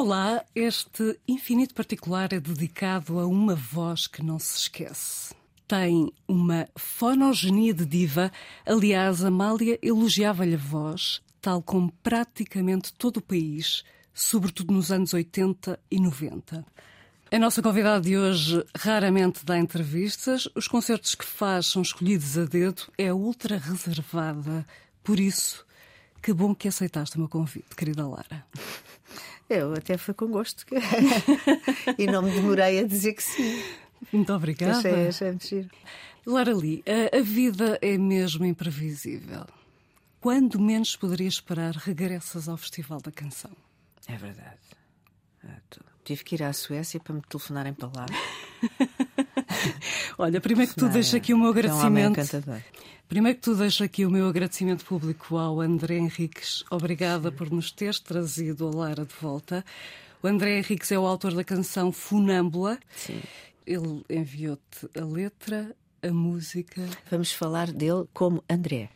Olá, este infinito particular é dedicado a uma voz que não se esquece. Tem uma fonogenia de diva. Aliás, Amália elogiava-lhe a voz, tal como praticamente todo o país, sobretudo nos anos 80 e 90. A nossa convidada de hoje raramente dá entrevistas. Os concertos que faz são escolhidos a dedo. É ultra reservada. Por isso, que bom que aceitaste o meu convite, querida Lara. Eu até fui com gosto. e não me demorei a dizer que sim. Muito obrigada. Achei, achei muito giro. Lara Lee, a, a vida é mesmo imprevisível. Quando menos poderias esperar, regressas ao Festival da Canção. É verdade. Ah, tive que ir à Suécia para me telefonarem para lá. Olha, primeiro que tu deixa aqui o meu agradecimento. É um primeiro que tu deixa aqui o meu agradecimento público ao André Henriques. Obrigada por nos teres trazido a Lara de volta. O André Henriques é o autor da canção Funâmbula. Sim. Ele enviou-te a letra, a música. Vamos falar dele como André.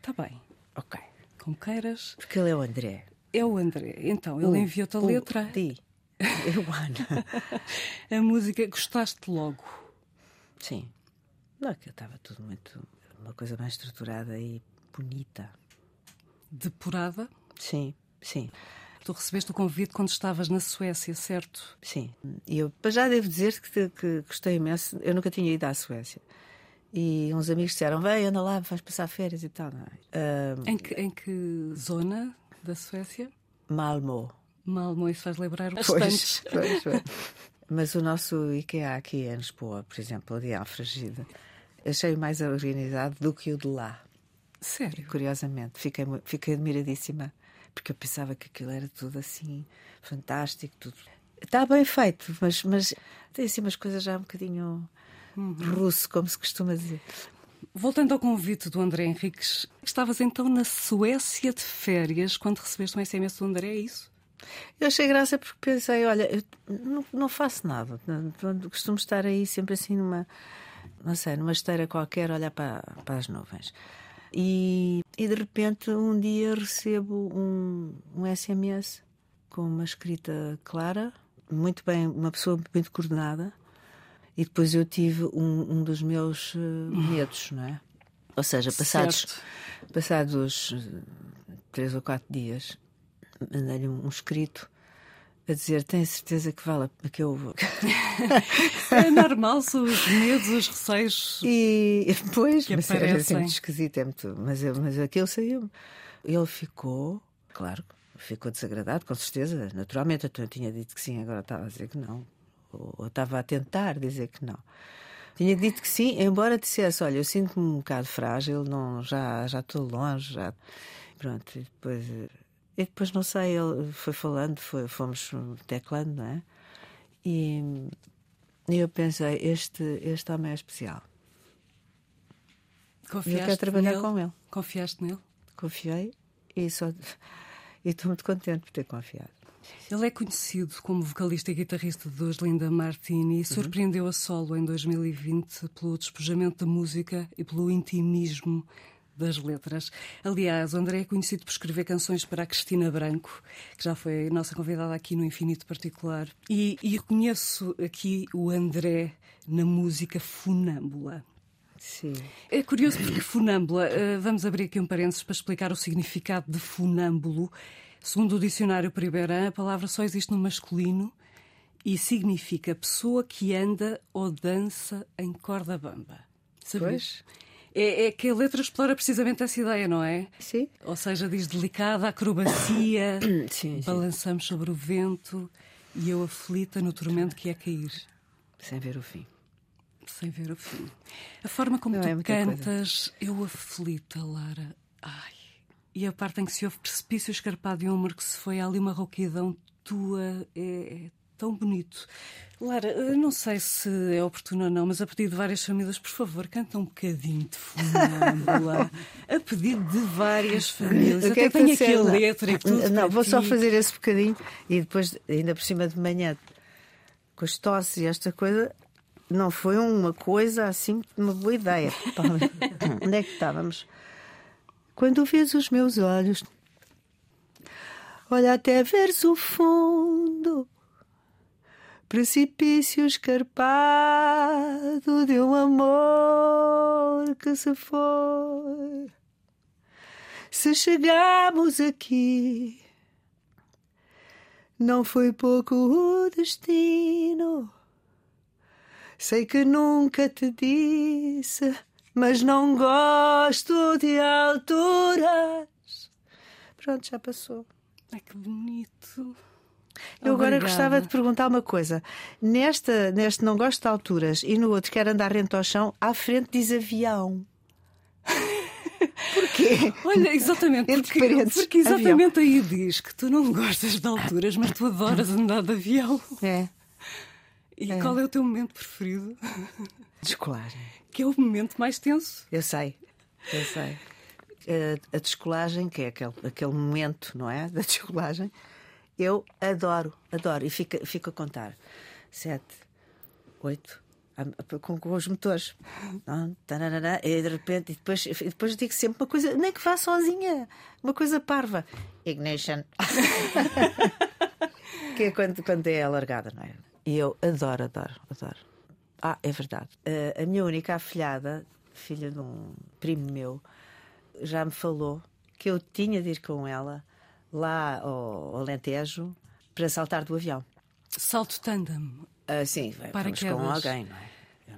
Está bem. Ok. Como queiras. Porque ele é o André. É o André. Então, ele enviou-te a letra. Di. Eu, Ana. a música, gostaste logo? Sim. Não, que estava tudo muito. Uma coisa mais estruturada e bonita. Depurada? Sim, sim. Tu recebeste o convite quando estavas na Suécia, certo? Sim. E eu já devo dizer que, que gostei imenso. Eu nunca tinha ido à Suécia. E uns amigos disseram: Vem, anda lá, vais passar férias e tal. Uh, em, que, em que zona da Suécia? Malmö. Malmö, isso faz lembrar bastante. Pois, pois, Mas o nosso IKEA aqui em Lisboa, por exemplo, o de Alfragida, achei mais organizado do que o de lá. Sério? Curiosamente, fiquei, fiquei admiradíssima, porque eu pensava que aquilo era tudo assim, fantástico, tudo. Está bem feito, mas, mas tem assim umas coisas já um bocadinho uhum. russo, como se costuma dizer. Voltando ao convite do André Henriques, estavas então na Suécia de férias quando recebeste um SMS do André, é isso? Eu achei graça porque pensei, olha, eu não, não faço nada. Costumo estar aí sempre assim numa, não sei, numa esteira qualquer, olhar para, para as nuvens. E, e de repente um dia recebo um, um SMS com uma escrita clara, muito bem, uma pessoa muito coordenada, e depois eu tive um, um dos meus uh, medos, não é? Ou seja, passados, passados uh, três ou quatro dias, mandei-lhe um, escrito a dizer: Tenho certeza que vale que eu vou. é normal, são os medos, os receios. E depois, mas era assim muito esquisito, é muito. Mas, mas aquilo saiu. Ele ficou, claro, ficou desagradado, com certeza, naturalmente. Eu tinha dito que sim, agora estava a dizer que não ou estava a tentar dizer que não. Tinha dito que sim, embora dissesse: Olha, eu sinto-me um bocado frágil, não, já, já estou longe. Já... Pronto, e depois, e depois não sei, ele foi falando, foi, fomos teclando, não é? E, e eu pensei: este, este homem é especial. Confiaste eu quero trabalhar nele? com ele. Confiaste nele? Confiei e só. E estou muito contente por ter confiado. Ele é conhecido como vocalista e guitarrista de Linda Martini e uhum. surpreendeu a solo em 2020 pelo despojamento da música e pelo intimismo das letras. Aliás, o André é conhecido por escrever canções para a Cristina Branco, que já foi nossa convidada aqui no Infinito Particular. E, e reconheço aqui o André na música Funâmbula. Sim. É curioso porque funâmbula, uh, vamos abrir aqui um parênteses para explicar o significado de funâmbulo. Segundo o dicionário Pribeirã, a palavra só existe no masculino e significa pessoa que anda ou dança em corda bamba. Sabias? É, é, que a letra explora precisamente essa ideia, não é? Sim. Ou seja, diz delicada, acrobacia, sim, balançamos sim. sobre o vento e eu aflita no tormento que é cair. Sem ver o fim. Sem ver o fim. A forma como não tu é cantas, coisa. eu aflita, Lara. Ai e a parte em que se houve precipício escarpado e um amor que se foi ali uma rouquidão tua é, é tão bonito. Lara, não sei se é oportuno ou não, mas a pedido de várias famílias, por favor, canta um bocadinho de Funâmbula. a pedido de várias famílias. Que é que tenho aqui a letra e tudo. Não, vou ti. só fazer esse bocadinho e depois, ainda por cima de manhã, com as tosses e esta coisa, não foi uma coisa assim, uma boa ideia. Onde é que estávamos? Quando vês os meus olhos, olha até veres o fundo precipício escarpado de um amor que se foi. Se chegamos aqui, não foi pouco o destino. Sei que nunca te disse, mas não gosto de alturas. Pronto, já passou. Ai, que bonito. Eu agora Obrigada. gostava de perguntar uma coisa. Nesta, neste não gosto de alturas e no outro quer andar rente ao chão, à frente diz avião. Porquê? Olha, exatamente, porque, porque exatamente aí diz que tu não gostas de alturas, mas tu adoras andar de avião. É, E qual é o teu momento preferido? descolagem. Que é o momento mais tenso? Eu sei, eu sei. A, a descolagem, que é aquele, aquele momento, não é? Da descolagem, eu adoro, adoro. E fico, fico a contar. Sete, oito, com, com os motores. E de repente, e depois, e depois digo sempre uma coisa, nem que vá sozinha, uma coisa parva. Ignition. que é quando, quando é alargada, não é? E eu adoro, adoro, adoro. Ah, é verdade. Uh, a minha única afilhada, filha de um primo meu, já me falou que eu tinha de ir com ela lá ao, Alentejo para saltar do avião. Salto tandem. Ah, sim, Paraquedas. com alguém, não é?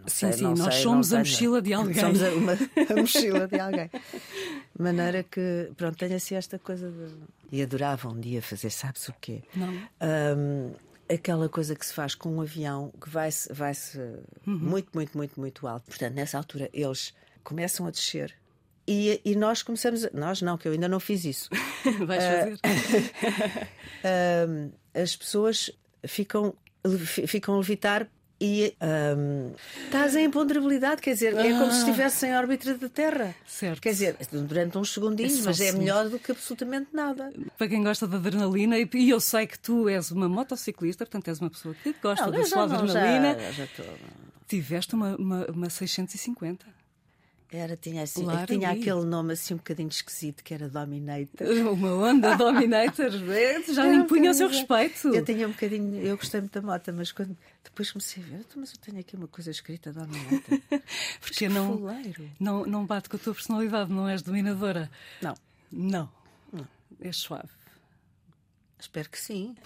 Sim, sei, sim, nós sei, somos a mochila de alguém. Somos a, uma- a mochila de alguém. De maneira que, pronto, tenho assim esta coisa de. E adorava um dia fazer, sabes o quê? Não. Ahm, aquela coisa que se faz com um avião que vai-se vai -se Uhum. muito, muito, muito, muito alto. Portanto, nessa altura, eles começam a descer. E, e nós começamos. A, nós não, que eu ainda não fiz isso. Vais Eh, fazer? Ahm, as pessoas ficam, fi- ficam a levitar e ahm, estás em imponderabilidade, quer dizer, é como se estivesse em órbita da Terra. Certo. Quer dizer, durante uns segundinhos, É mas é melhor do que absolutamente nada. Para quem gosta de adrenalina, e eu sei que tu és uma motociclista, portanto és uma pessoa que gosta Não, da eu sua adrenalina. já- já estou- Tiveste uma, uma, uma 650. Era, tinha, assim, Claro, tinha aquele nome assim um bocadinho esquisito que era Dominator. Uma onda Dominator. é, Já Era um impunha o seu bocadinho- respeito. Eu tinha um bocadinho, eu gostei muito da moto, mas quando depois comecei a ver, "Então, mas eu tenho aqui uma coisa escrita Dominator. Porque que não, fuleiro. não, não bate com a tua personalidade, não és dominadora. Não, Não. És suave. espero que sim.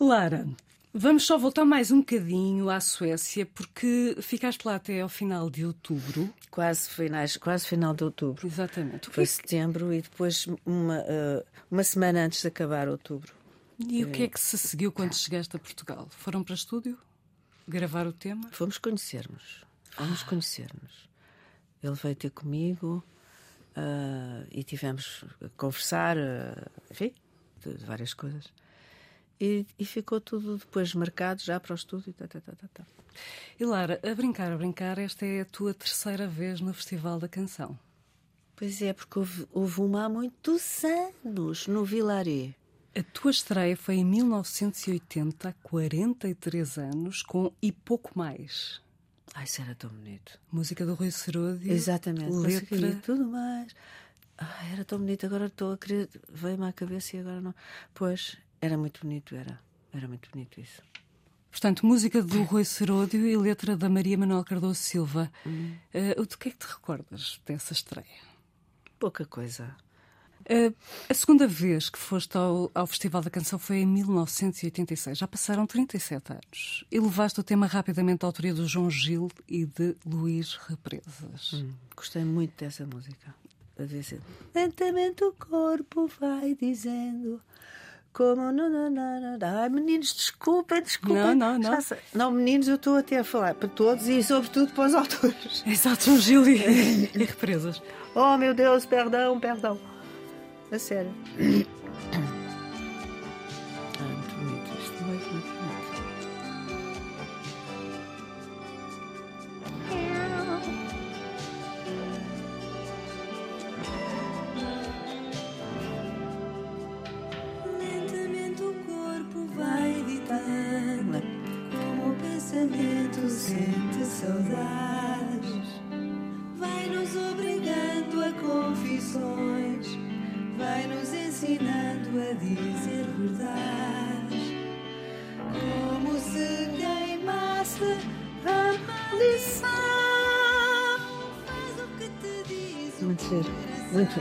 Lara, vamos só voltar mais um bocadinho à Suécia, porque ficaste lá até ao final de outubro. Quase, finais, quase final de outubro. Exatamente. Foi é que- setembro e depois uma, eh, uma semana antes de acabar outubro. e o que é que se seguiu quando chegaste a Portugal? Foram para estúdio? Gravar o tema? Fomos conhecermos. Fomos conhecermos. Ele veio ter comigo ah, e tivemos a conversar, ah, enfim, de, de várias coisas. E, e ficou tudo depois marcado já para o estúdio. Tá, tá, tá, tá, tá. E Lara, a brincar, a brincar, esta é a tua terceira vez no Festival da Canção. Pois é, porque houve, houve uma há muitos anos no Vilaré. A tua estreia foi em 1980, há 43 anos, com E Pouco Mais. Ai, isso era tão bonito. Música do Rui Seródio. Exatamente. Letra. Letra. tudo mais. Ai, era tão bonito. Agora estou a querer. Veio-me à cabeça e agora não. Pois, era muito bonito, era. Era muito bonito isso. Portanto, música do Rui Seródio e letra da Maria Manuel Cardoso Silva. Uhum. Eh, do que é que te recordas dessa estreia? Pouca coisa. Eh, a segunda vez que foste ao, ao Festival da Canção foi em 1986. Já passaram 37 anos. E levaste o tema rapidamente à autoria do João Gil e de Luís Represas. Hum, Gostei muito dessa música. Lentamente o corpo vai dizendo. Como. Não, não, não, não. Ai, meninos, desculpem, desculpem. Não, não, não. Sei. Não, meninos, eu estou até a falar para todos e, sobretudo, para os autores. Exato, João Gil e, e Represas. Oh, meu Deus, perdão, perdão. A sério.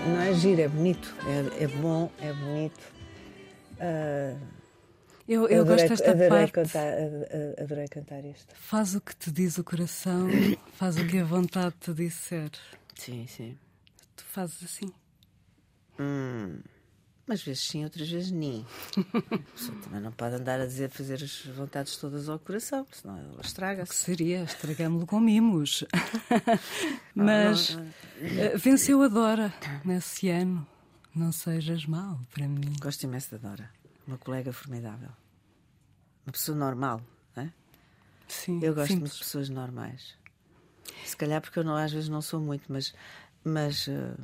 Não é giro, é bonito. É, é bom, é bonito. Ah, Eu, eu adorei, gosto desta adorei parte. Cantar, adorei cantar isto. Faz o que te diz o coração, faz o que a vontade te disser. Sim, sim. Tu fazes assim. Umas vezes sim, outras vezes nem. A pessoa também não pode andar a dizer fazer as vontades todas ao coração, senão ela O que estraga-se. seria? Estragamos-lo com mimos. Mas eh, venceu a Dora nesse ano. Não sejas mau para mim. Gosto imenso da Dora. Uma colega formidável. Uma pessoa normal, não é? Sim, Eu gosto muito simples. de pessoas normais. Se calhar porque eu não, às vezes não sou muito, mas, mas eh,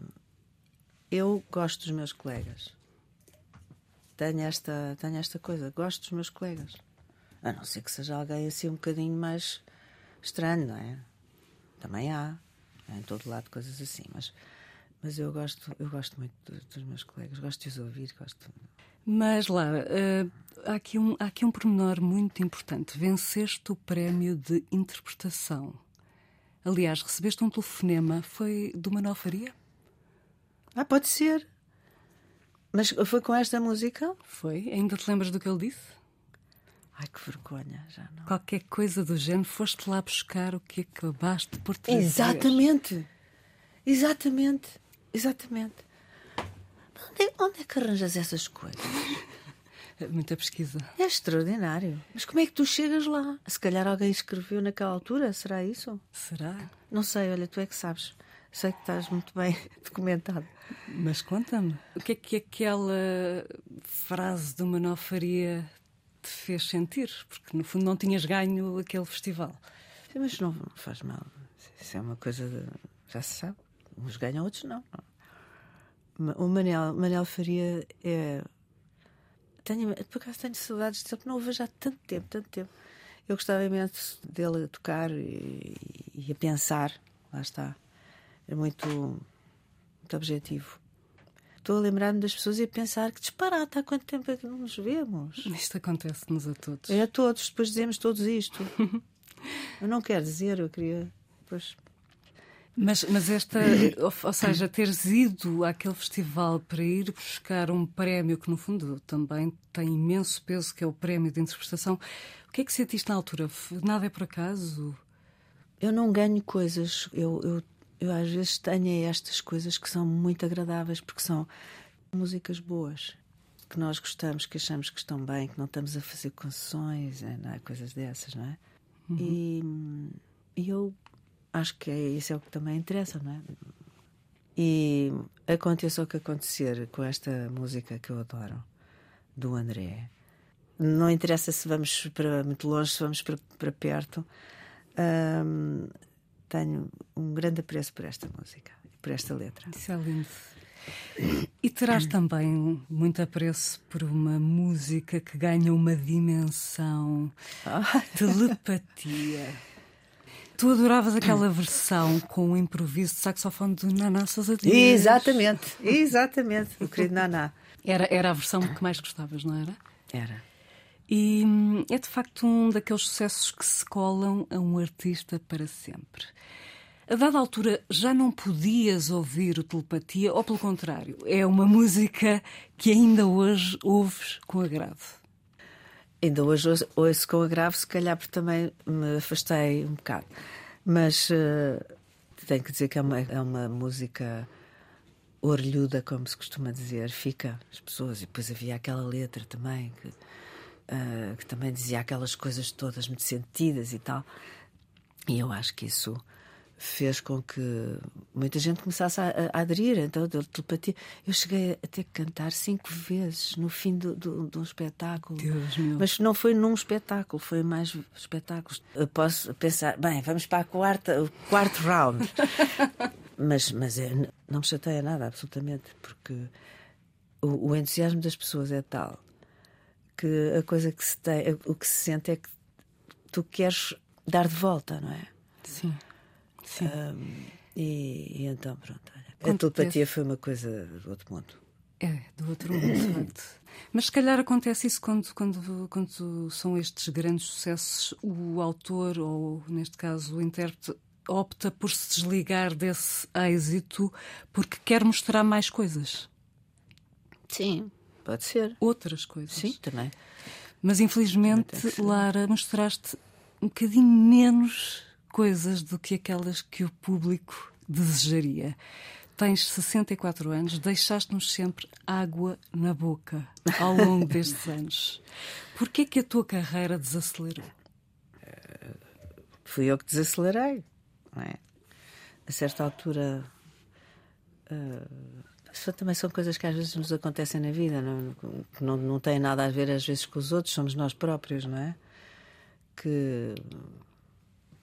eu gosto dos meus colegas. Tenho esta, tenho esta coisa, gosto dos meus colegas. A não ser que seja alguém assim um bocadinho mais estranho, não é? Também há, em todo lado coisas assim, mas, mas eu gosto, eu gosto muito do- dos meus colegas, gosto de os ouvir, gosto. Mas, Lara, eh, há, aqui um, há aqui um pormenor muito importante. Venceste o prémio de interpretação. Aliás, recebeste um telefonema. Foi do Manuel Faria? Ah, pode ser. Mas foi com esta música? Foi? Ainda te lembras do que ele disse? Ai, que vergonha, já não. Qualquer coisa do género, foste lá buscar o que acabaste por trazer. Exatamente. Exatamente. Exatamente. Onde onde é que arranjas essas coisas? Muita pesquisa. É extraordinário. Mas como é que tu chegas lá? Se calhar alguém escreveu naquela altura, será isso? Será? Não sei, olha, tu é que sabes. Sei que estás muito bem documentado. Mas conta-me, o que é que aquela frase do Manuel Faria te fez sentir? Porque no fundo não tinhas ganho aquele festival. Sim, Mas não faz mal. Isso é uma coisa de... Já se sabe. Uns ganham, outros não. O Manel, Manel Faria é. Tenho, por acaso tenho saudades de não o vejo há tanto tempo, tanto tempo. Eu gostava imenso dele a tocar e, e a pensar. Lá está. É muito, muito objetivo. Estou a lembrar-me das pessoas e a pensar que disparate, há quanto tempo é que não nos vemos? Isto acontece-nos a todos. É a todos, depois dizemos todos isto. eu não quero dizer, eu queria. Pois, Mas, mas esta, ou, seja, teres ido àquele festival para ir buscar um prémio que, no fundo, também tem imenso peso, que é o prémio de interpretação. O que é que sentiste na altura? Nada é por acaso? Eu não ganho coisas. Eu, eu, eu às vezes tenho estas coisas que são muito agradáveis porque são músicas boas. Que nós gostamos, que achamos que estão bem, que não estamos a fazer concessões, é, não é? coisas dessas, não é? E, e eu acho que é, isso é o que também interessa, não é? E aconteça o que acontecer com esta música que eu adoro, do André. Não interessa se vamos para muito longe, se vamos para, para perto. Tenho um grande apreço por esta música, por esta letra. Isso é lindo. E terás também muito apreço por uma música que ganha uma dimensão telepatia. Tu adoravas aquela versão com o improviso de saxofone do Naná Sousa Dias. Exatamente, exatamente, o querido Naná. Era, era a versão que mais gostavas, não era? Era. E hum, é de facto um daqueles sucessos que se colam a um artista para sempre. A dada altura já não podias ouvir o telepatia, ou pelo contrário, é uma música que ainda hoje ouves com agrado. Ainda hoje ouço- com agravo, se calhar porque também me afastei um bocado. Mas eh, tenho que dizer que é uma, é uma música orelhuda, como se costuma dizer. Fica as pessoas. E depois havia aquela letra também que, eh, que também dizia aquelas coisas todas muito sentidas e tal. E eu acho que isso fez com que muita gente começasse a, a- aderir. Então, da telepatia. Eu cheguei a ter que cantar cinco vezes no fim do, do, de um espetáculo. Deus meu. Mas não foi num espetáculo, foi mais espetáculos. Eu posso pensar, bem, vamos para a quarta, o quarto round. mas mas é, não me chateia nada, absolutamente, porque o, o entusiasmo das pessoas é tal que a coisa que se tem, o que se sente é que tu queres dar de volta, não é? Sim. Sim. E, e então, pronto. olha, A telepatia foi uma coisa do outro mundo. É, do outro mundo, de facto. Mas se calhar acontece isso quando, quando, quando são estes grandes sucessos, o autor, ou neste caso o intérprete, opta por se desligar desse êxito porque quer mostrar mais coisas. Sim, pode ser. Outras coisas. Sim, também. Mas infelizmente, Lara, mostraste um bocadinho menos coisas do que aquelas que o público desejaria. Tens 64 anos, deixaste-nos sempre água na boca ao longo destes anos. Porquê que a tua carreira desacelerou? Fui eu que desacelerei. Não é? A certa altura. Uh, também são coisas que às vezes nos acontecem na vida, não, que não, não têm nada a ver às vezes com os outros, somos nós próprios, não é? Que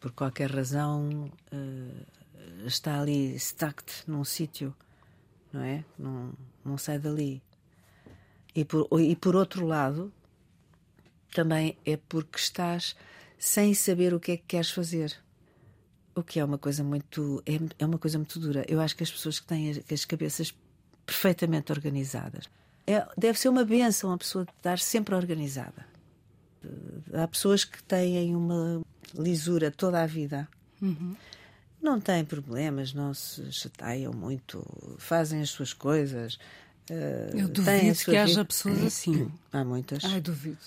por qualquer razão uh, está ali stuck num sítio, não é? Não, não sai dali. E por, e por outro lado, também é porque estás sem saber o que é que queres fazer. O que é uma coisa muito é, é uma coisa muito dura. Eu acho que as pessoas que têm as, as cabeças perfeitamente organizadas é, deve ser uma benção a pessoa estar sempre organizada. Há pessoas que têm uma lisura toda a vida. Uhum não têm problemas, não se chateiam muito, fazem as suas coisas. Uh, Eu duvido que haja pessoas assim. Há muitas. Ai, duvido.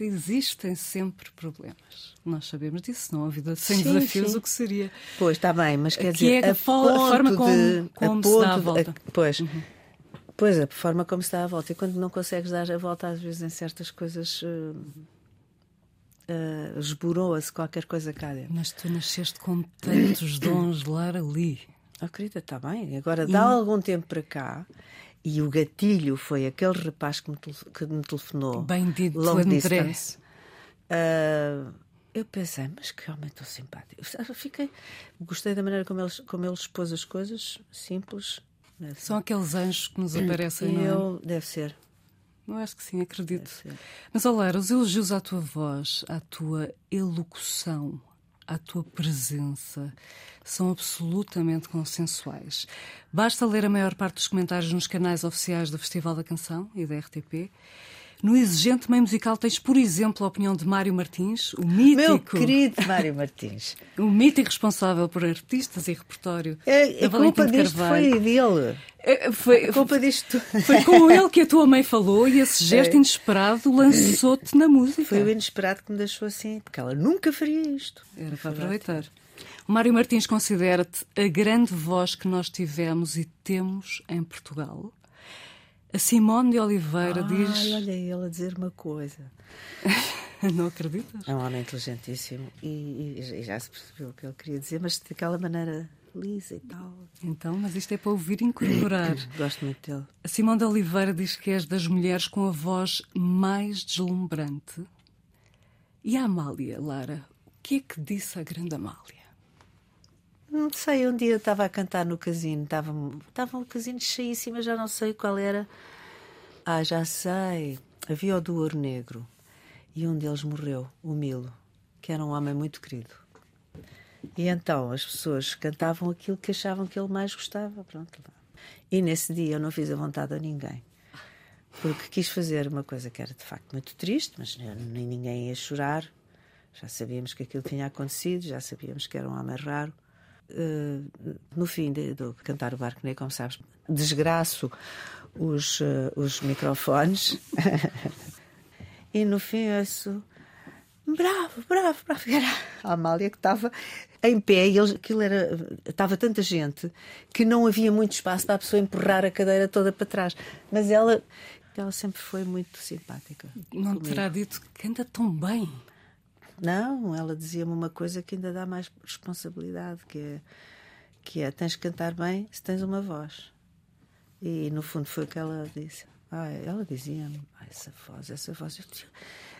Existem sempre problemas. Nós sabemos disso, não? A vida sem sim, desafios, sim. o que seria? Pois, está bem, mas quer que dizer. É a, a forma como, de, como a se dá a volta. De, pois. Uhum. Pois, a forma como se dá a volta. E quando não consegues dar a volta, às vezes, em certas coisas. Uh, uh, esborou-se qualquer coisa cá dentro. Mas tu nasceste com tantos dons, Lara ali. Oh, querida, está bem. Agora, dá e... algum tempo para cá, e o gatilho foi aquele rapaz que me, que me telefonou. Bendito long André. distance. Uh, eu pensei, mas que homem tão simpático. Eu fiquei, gostei da maneira como ele, como ele expôs as coisas, simples. São aqueles anjos que nos aparecem, e não é? Deve ser. Eu acho que sim, acredito. Mas, Olara, os elogios à tua voz, à tua elocução, à tua presença, são absolutamente consensuais. Basta ler a maior parte dos comentários nos canais oficiais do Festival da Canção e da RTP no exigente meio musical tens, por exemplo, a opinião de Mário Martins, o mítico. Meu querido Mário Martins. o mítico responsável por artistas e repertório. É, a culpa disto foi dele. É, foi, a culpa disto. Foi com ele que a tua mãe falou e esse gesto é. inesperado lançou-te na música. Foi o inesperado que me deixou assim, porque ela nunca faria isto. Era para aproveitar. O Mário Martins considera-te a grande voz que nós tivemos e temos em Portugal. A Simone de Oliveira Ai, diz. Olha ele a dizer uma coisa. Não acreditas? É um homem inteligentíssimo e, e, já se percebeu o que ele queria dizer, mas daquela maneira lisa e tal. Então, mas isto é para ouvir e incorporar. Gosto muito dele. A Simone de Oliveira diz que és das mulheres com a voz mais deslumbrante. E a Amália, Lara, o que é que disse a grande Amália? Não sei, um dia estava a cantar no casino, estava, estava um casino cheíssimo, já não sei qual era. Ah, já sei. Havia o do Ouro Negro e um deles morreu, o Milo, que era um homem muito querido. E então as pessoas cantavam aquilo que achavam que ele mais gostava. Pronto. E nesse dia eu não fiz a vontade a ninguém. Porque quis fazer uma coisa que era de facto muito triste, mas nem ninguém ia chorar. Já sabíamos que aquilo tinha acontecido, já sabíamos que era um homem raro. Uh, no fim de, de, cantar o Barco Negro, como sabes, desgraço os, uh, os microfones e no fim ouço bravo, bravo, bravo. Era a Amália que estava em pé e eles, aquilo era, estava tanta gente que não havia muito espaço para a pessoa empurrar a cadeira toda para trás. Mas ela, ela sempre foi muito simpática. Não comigo. terá dito que canta tão bem. Não, ela dizia-me uma coisa que ainda dá mais responsabilidade, que é, que é tens que cantar bem se tens uma voz. E no fundo foi o que ela disse. Ela dizia-me, essa voz, essa voz.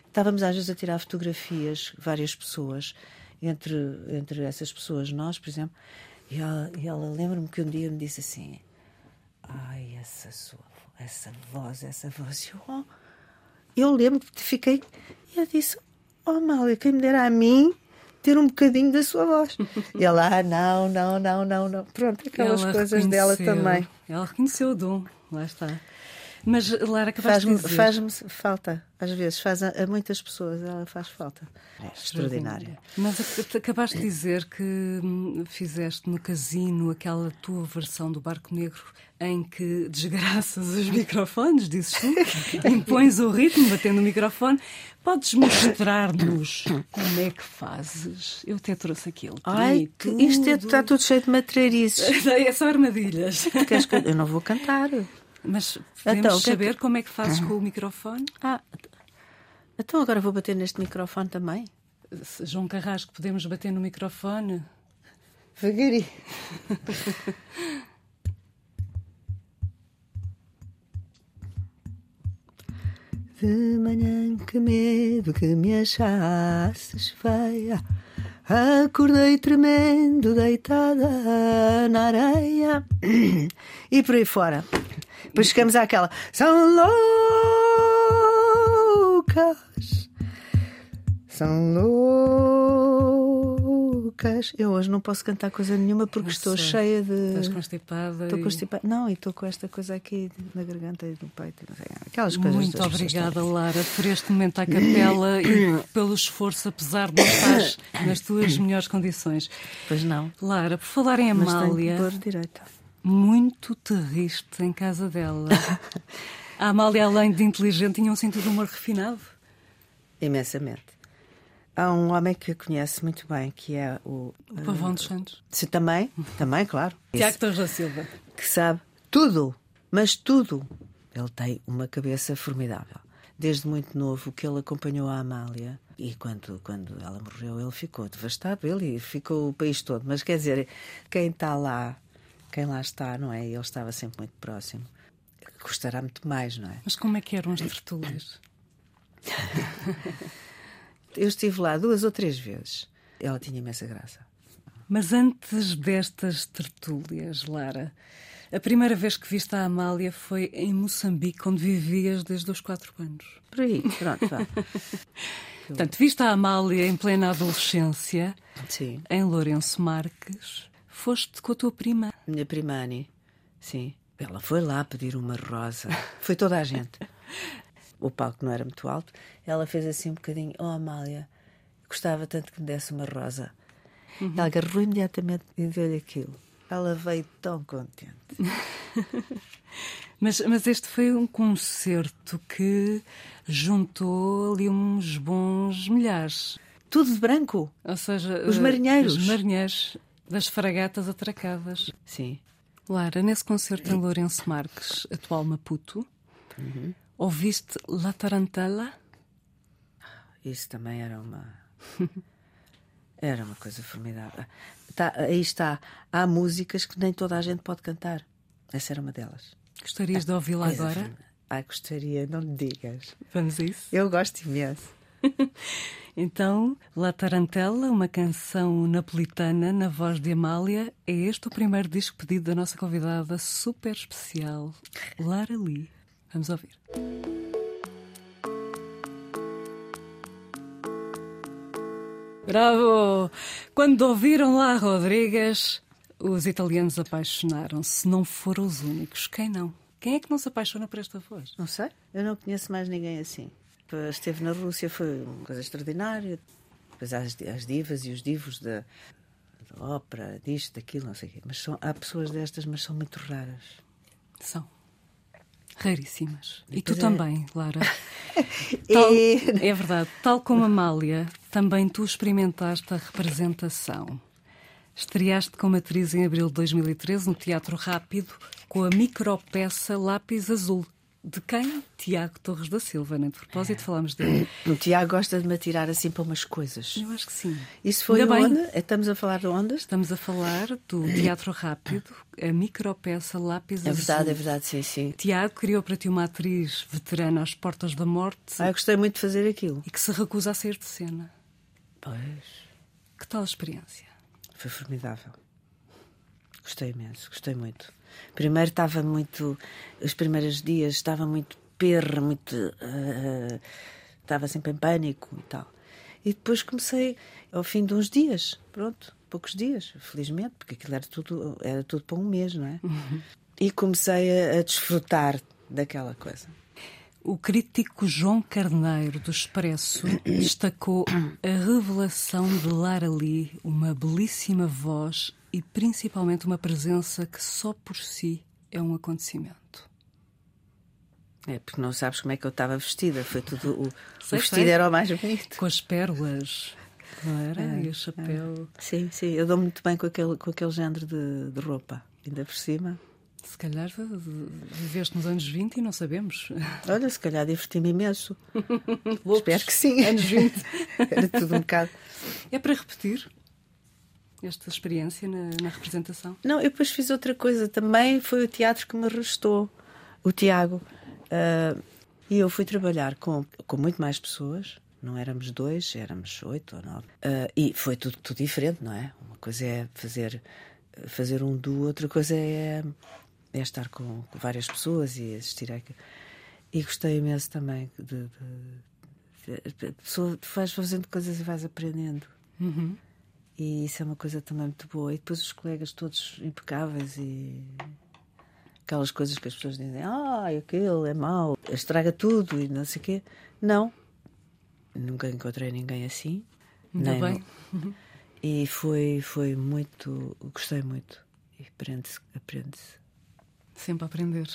Estávamos às vezes a tirar fotografias, várias pessoas, entre, entre essas pessoas, nós, por exemplo, e ela, ela lembra-me que um dia me disse assim: Ai, essa sua essa voz, essa voz. Eu, oh, eu lembro que fiquei. E eu disse: Oh, Mália, quem me dera a mim ter um bocadinho da sua voz. E ela, ah, não, não, não, não, não. Pronto, aquelas ela coisas dela também. Ela reconheceu o dom, lá está. Mas, Lara, de Faz-me faz-me falta, às vezes, faz a, a muitas pessoas, ela faz falta. É extraordinária. Mas ac- acabaste de dizer que hum, fizeste no casino aquela tua versão do Barco Negro em que desgraças os microfones, dizes tu, impões o ritmo batendo o microfone. Podes mostrar-nos como é que fazes? Eu até trouxe aquilo. Ai, que isto é- está tudo cheio de matreirices. É só armadilhas. Que eu não vou cantar. Mas podemos Então, que é que- saber como é que fazes com o microfone? Ah, então agora vou bater neste microfone também. João Carrasco, podemos bater no microfone? Devagarinho. De manhã que medo que me achasses feia Acordei tremendo, deitada na areia E por aí fora Depois chegamos àquela São loucas São loucas Eu hoje não posso cantar coisa nenhuma porque Não estou cheia de Estás constipada? Estou e- constipada. Não, e estou com esta coisa aqui na garganta e no peito. Aquelas coisas. Muito obrigada. Lara, por este momento à capela e pelo esforço, apesar de não estar nas tuas melhores condições. Pois não. Lara, por falar em Mas tenho que Amália, pôr direita. Muito te riste em casa dela. A Amália, além de inteligente, tinha um sentido de humor refinado. Imensamente. Há um homem que eu conheço muito bem, que é o. O Pavão dos Santos. Se também, também, claro. Tiago Torres da Silva. que sabe tudo, mas tudo. Ele tem uma cabeça formidável. Desde muito novo que ele acompanhou a Amália e quando, quando ela morreu ele ficou devastado, ele ficou o país todo. Mas quer dizer, quem está lá, quem lá está, não é? E ele estava sempre muito próximo. Custará muito mais, não é? Mas como é que eram as tertúlias? Eu estive lá duas ou três vezes. Ela tinha imensa graça. Mas antes destas tertúlias, Lara, a primeira vez que viste a Amália foi em Moçambique, onde vivias desde os quatro anos. Por aí, pronto, vá. Portanto, viste a Amália em plena adolescência, Sim. em Lourenço Marques. Foste com a tua prima. Minha prima Annie, sim. Ela foi lá pedir uma rosa. Foi toda a gente. O palco não era muito alto. Ela fez assim um bocadinho. Oh, Amália, gostava tanto que me desse uma rosa. Ela agarrou imediatamente e deu-lhe aquilo. Ela veio tão contente. Mas, mas este foi um concerto que juntou ali uns bons milhares. Tudo de branco. Ou seja, Os eh, marinheiros. Os marinheiros das fragatas atracadas. Sim. Lara, nesse concerto em Lourenço Marques, atual Maputo, ouviste La Tarantela? Isso também era uma. Era uma coisa formidável. Tá, aí está. Há músicas que nem toda a gente pode cantar. Essa era uma delas. Gostarias de ouvi-la Coisa agora? formidável. Ai, gostaria, não me digas. Vamos a isso? Eu gosto imenso. Então, La Tarantela, uma canção napolitana na voz de Amália, é este o primeiro disco pedido da nossa convidada super especial, Lara Lee. Vamos ouvir. Bravo! Quando ouviram lá Rodrigues, os italianos apaixonaram-se. Não foram os únicos. Quem não? Quem é que não se apaixona por esta voz? Não sei, eu não conheço mais ninguém assim. Esteve na Rússia, foi uma coisa extraordinária. Depois há as, as divas e os divos da, da ópera, disto, daquilo, não sei o quê. Mas são, há pessoas destas, mas são muito raras. São. Raríssimas. E tu Pois é. também, Lara. Tal- E- é verdade. Tal como Amália, também tu experimentaste a representação. Estreaste como atriz em abril de 2013 no Teatro Rápido com a micropeça Lápis Azul. De quem? Tiago Torres da Silva, nem de propósito falámos dele. O Tiago gosta de me atirar assim para umas coisas. Eu acho que sim. Isso foi Ainda bem. onde? Estamos a falar de ondas? Estamos a falar do Teatro Rápido, a micropeça Lápis É Azul. verdade, é verdade, sim, sim. Tiago criou para ti uma atriz veterana às portas da morte Ah, eu gostei muito de fazer aquilo. e que se recusa a sair de cena. Pois. Que tal experiência? Foi formidável. Gostei imenso, gostei muito. Primeiro estava muito. Os primeiros dias estava muito perra, muito. ah, estava sempre em pânico e tal. E depois comecei, ao fim de uns dias, pronto, poucos dias, felizmente, porque aquilo era tudo, era tudo para um mês, não é? E comecei a, a desfrutar daquela coisa. O crítico João Carneiro do Expresso destacou a revelação de Lara Lee, uma belíssima voz e principalmente uma presença que só por si é um acontecimento. É, porque não sabes como é que eu estava vestida. Foi tudo. O, Sei, o vestido sei. era o mais bonito. Com as pérolas, não era? e o chapéu. Sim, sim. Eu dou muito bem com aquele, com aquele género de, de roupa. Ainda por cima. Se calhar viveste nos anos 20 e não sabemos. Olha, se calhar diverti-me imenso. Espero que sim. Anos 20. Era tudo um bocado. É para repetir esta experiência na, na representação? Não, eu depois fiz outra coisa também. Foi o teatro que me restou. O Tiago. Ah, e eu fui trabalhar com, com muito mais pessoas. Não éramos dois, éramos oito ou nove. Ah, e foi tudo, tudo diferente, não é? Uma coisa é fazer, fazer um duo, outra coisa é, é estar com, com várias pessoas e assistir a. E gostei imenso também de. de, de a pessoa, vais fazendo coisas e vais aprendendo. Uhum. E isso é uma coisa também muito boa. E depois os colegas todos impecáveis e aquelas coisas que as pessoas dizem, ah, aquilo é mau, estraga tudo e não sei o quê. Não. Nunca encontrei ninguém assim. Ainda Nem bem. E foi, foi muito. Gostei muito. E aprende-se. Aprende-se. Sempre a aprender.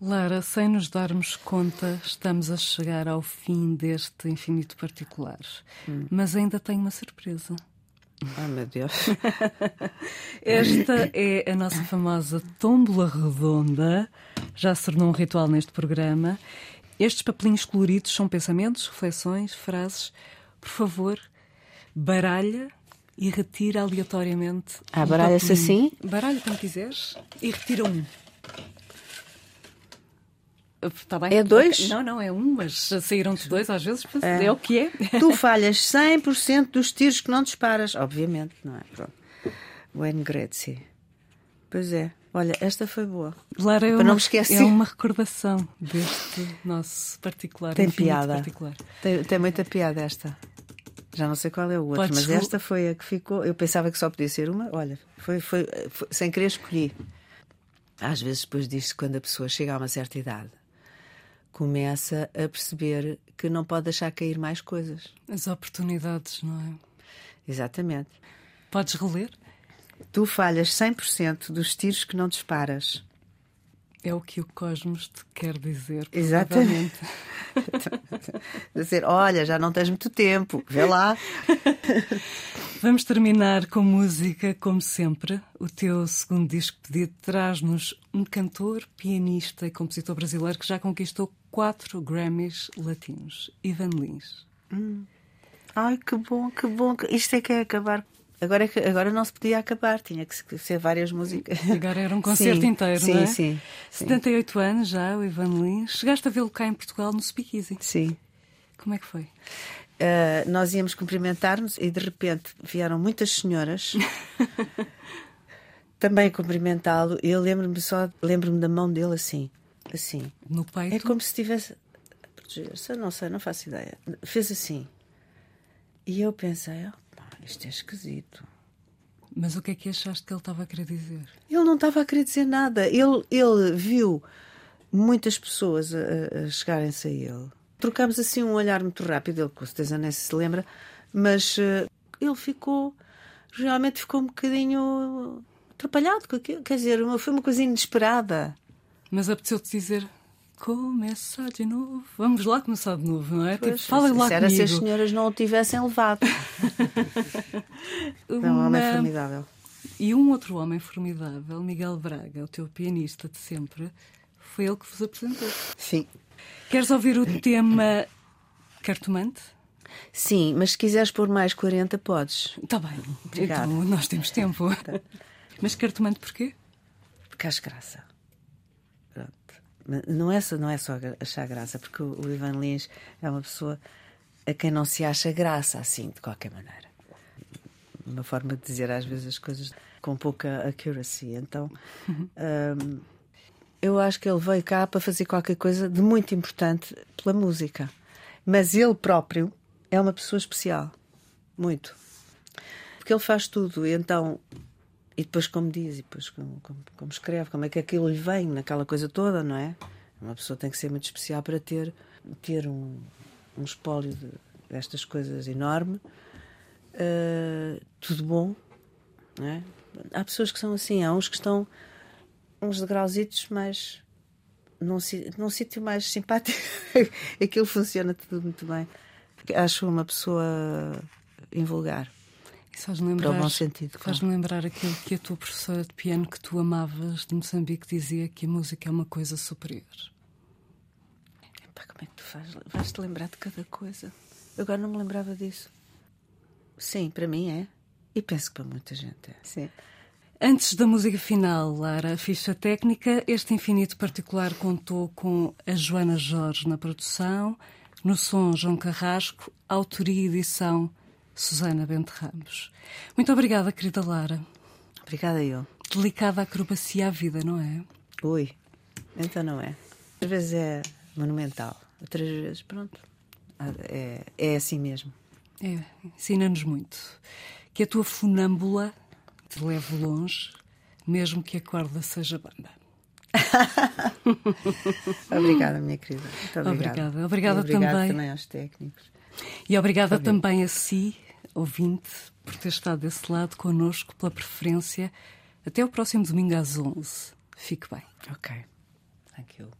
Lara, sem nos darmos conta, estamos a chegar ao fim deste infinito particular. Mas ainda tenho uma surpresa. Ah, meu Deus. Esta é a nossa famosa tómbola redonda. Já se tornou um ritual neste programa. Estes papelinhos coloridos são pensamentos, reflexões, frases. Por favor, baralha e retira aleatoriamente. Ah, um baralha-se papelinho. assim? Baralha como quiseres e retira um. Está bem? É dois? Não, não, é um, mas saíram-te dois às vezes. mas É. o que é. tu falhas 100% dos tiros que não disparas. Obviamente, não é? Pronto. Wayne Gretzky. Pois é. Olha, esta foi boa. Lara, é Para uma, não me esquecer. é uma recordação deste nosso particular, Tem piada. particular. Tem, tem muita piada esta. Já não sei qual é o outro, Podes mas esta foi a que ficou. Eu pensava que só podia ser uma. Olha, foi, foi, foi- sem querer escolhi. Às vezes, depois disto, quando a pessoa chega a uma certa idade, começa a perceber que não pode deixar cair mais coisas. As oportunidades, não é? Exatamente. Podes reler? Tu falhas 100% dos tiros que não disparas. É o que o Cosmos te quer dizer. Exatamente. Dizer, olha, já não tens muito tempo, vê lá. Vamos terminar com música, como sempre. O teu segundo disco pedido traz-nos um cantor, pianista e compositor brasileiro que já conquistou quatro Grammys latinos. Ivan Lins. Ai, que bom, que bom. Isto é que é acabar. Agora, é agora não se podia acabar, tinha que ser várias músicas. Agora era um concerto Sim, inteiro, sim, não é? Sim, sim. 78 anos já, o Ivan Lins. Chegaste a vê-lo cá em Portugal no Speakeasy. Sim. Como é que foi? Uh, nós íamos cumprimentar-nos e de repente vieram muitas senhoras também cumprimentá-lo. Eu lembro-me só, lembro-me da mão dele assim, assim. No peito? É como se estivesse a proteger-se, não sei, não faço ideia. Fez assim. E eu pensei, oh, isto é esquisito. Mas o que é que achaste que ele estava a querer dizer? Ele não estava a querer dizer nada. Ele, ele viu muitas pessoas a, a- chegarem-se a ele. Trocámos assim um olhar muito rápido, ele com certeza nem se lembra, mas eh, ele ficou, realmente ficou um bocadinho atrapalhado com aquilo. Quer dizer, uma- foi uma coisa inesperada. Mas apeteceu-te dizer começar de novo. Vamos lá começar de novo, não é? Pois, tipo, fala lá se era se as comigo. senhoras não o tivessem levado. É um homem formidável. E um outro homem formidável, Miguel Braga, o teu pianista de sempre, foi ele que vos apresentou. Sim. Queres ouvir o tema cartomante? Sim, mas se quiseres pôr mais 40, podes. Está bem. Obrigada. Então nós temos tempo. Mas cartomante porquê? Porque acho graça. Não é, só, não é só achar graça, porque o, o Ivan Lins é uma pessoa a quem não se acha graça assim, de qualquer maneira. Uma forma de dizer às vezes as coisas com pouca accuracy. Então, hum, eu acho que ele veio cá para fazer qualquer coisa de muito importante pela música. Mas ele próprio é uma pessoa especial. Muito. Porque ele faz tudo. E então, e depois como diz, e depois como, como- como escreve, como é que aquilo lhe vem naquela coisa toda, não é? Uma pessoa tem que ser muito especial para ter, ter um, um espólio de, destas coisas enorme. Uh, tudo bom. Não é? Há pessoas que são assim, há uns que estão uns degrauzitos mais num, num sítio mais simpático. Aquilo funciona tudo muito bem. Acho uma pessoa invulgar. Faz-me lembrar, para o bom sentido. Faz-me lembrar aquilo que a tua professora de piano que tu amavas de Moçambique dizia que a música é uma coisa superior. Epá, como é que tu faz? Vais-te lembrar de cada coisa. Eu agora não me lembrava disso. Sim, para mim é. E penso que para muita gente é. Sim. Antes da música final, Lara, a ficha técnica, este infinito particular contou com a Joana Jorge na produção, no som João Carrasco, autoria e edição Susana Bente Ramos. Muito obrigada, querida Lara. Obrigada eu. Delicada acrobacia à vida, não é? Ui, então não é. Às vezes é monumental, outras vezes, pronto, é, é assim mesmo. É, ensina-nos muito. Que a tua funâmbula te leve longe, mesmo que a corda seja bamba. obrigada, minha querida. Muito obrigada. Obrigada, obrigada, obrigada também. também aos técnicos. E obrigada também a si, ouvinte, por ter estado desse lado connosco, pela preferência. Até o próximo domingo às 11. Fique bem. Ok. Thank you.